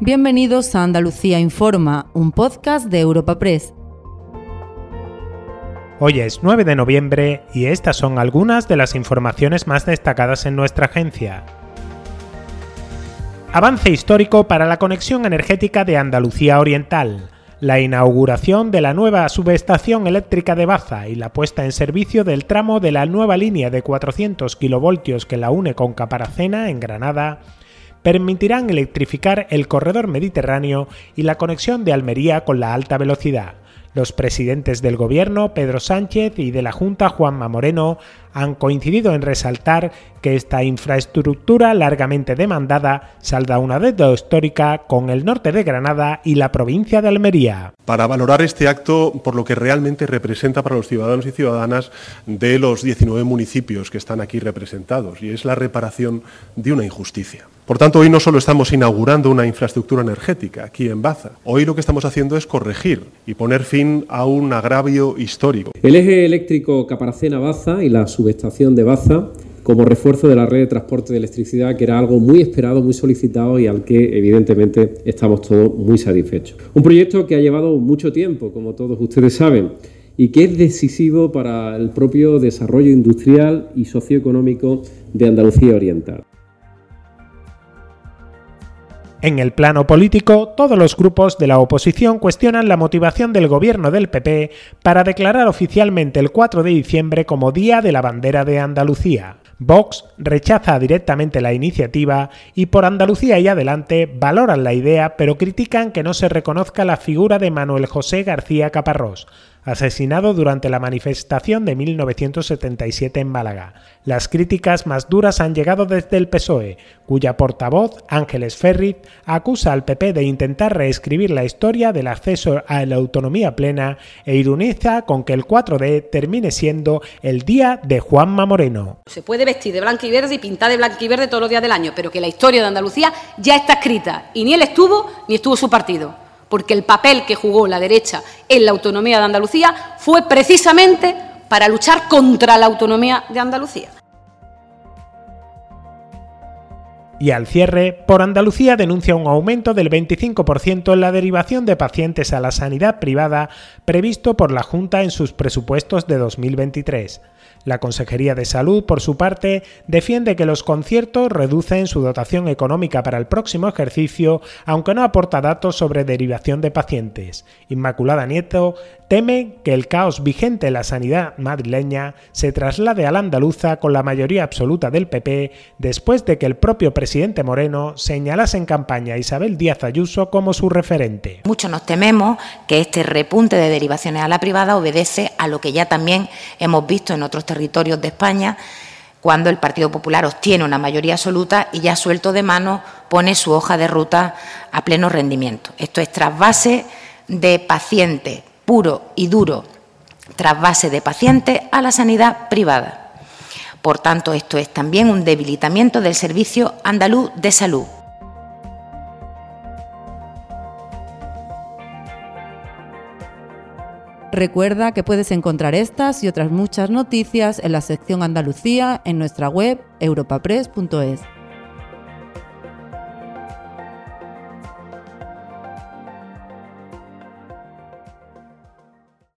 Bienvenidos a Andalucía Informa, un podcast de Europa Press. Hoy es 9 de noviembre y estas son algunas de las informaciones más destacadas en nuestra agencia. Avance histórico para la conexión energética de Andalucía Oriental. La inauguración de la nueva subestación eléctrica de Baza y la puesta en servicio del tramo de la nueva línea de 400 kilovoltios que la une con Caparacena en Granada permitirán electrificar el corredor mediterráneo y la conexión de Almería con la alta velocidad. Los presidentes del Gobierno, Pedro Sánchez, y de la Junta, Juanma Moreno, han coincidido en resaltar que esta infraestructura largamente demandada salda una deuda histórica con el norte de Granada y la provincia de Almería. Para valorar este acto por lo que realmente representa para los ciudadanos y ciudadanas de los 19 municipios que están aquí representados, y es la reparación de una injusticia. Por tanto, hoy no solo estamos inaugurando una infraestructura energética aquí en Baza, hoy lo que estamos haciendo es corregir y poner fin a un agravio histórico. El eje eléctrico Caparacena-Baza y la subestación de Baza como refuerzo de la red de transporte de electricidad, que era algo muy esperado, muy solicitado y al que evidentemente estamos todos muy satisfechos. Un proyecto que ha llevado mucho tiempo, como todos ustedes saben, y que es decisivo para el propio desarrollo industrial y socioeconómico de Andalucía Oriental. En el plano político, todos los grupos de la oposición cuestionan la motivación del gobierno del PP para declarar oficialmente el 4 de diciembre como Día de la Bandera de Andalucía. Vox rechaza directamente la iniciativa y por Andalucía y adelante valoran la idea pero critican que no se reconozca la figura de Manuel José García Caparrós, asesinado durante la manifestación de 1977 en Málaga. Las críticas más duras han llegado desde el PSOE, cuya portavoz, Ángeles Ferrit, acusa al PP de intentar reescribir la historia del acceso a la autonomía plena e ironiza con que el 4D termine siendo el día de Juanma Moreno. Se puede vestir de blanco y verde y pintar de blanco y verde todos los días del año, pero que la historia de Andalucía ya está escrita y ni él estuvo ni estuvo su partido porque el papel que jugó la derecha en la autonomía de Andalucía fue precisamente para luchar contra la autonomía de Andalucía. Y al cierre, por Andalucía denuncia un aumento del 25% en la derivación de pacientes a la sanidad privada previsto por la Junta en sus presupuestos de 2023. La Consejería de Salud, por su parte, defiende que los conciertos reducen su dotación económica para el próximo ejercicio, aunque no aporta datos sobre derivación de pacientes. Inmaculada Nieto teme que el caos vigente en la sanidad madrileña se traslade a la andaluza con la mayoría absoluta del PP después de que el propio presidente Moreno señalase en campaña a Isabel Díaz Ayuso como su referente. Mucho nos tememos que este repunte de derivaciones a la privada obedece a lo que ya también hemos visto en otros territorios de España, cuando el Partido Popular obtiene una mayoría absoluta y ya suelto de mano pone su hoja de ruta a pleno rendimiento. Esto es trasvase de paciente puro y duro, trasvase de paciente a la sanidad privada. Por tanto, esto es también un debilitamiento del Servicio Andaluz de Salud. Recuerda que puedes encontrar estas y otras muchas noticias en la sección Andalucía en nuestra web europapress.es.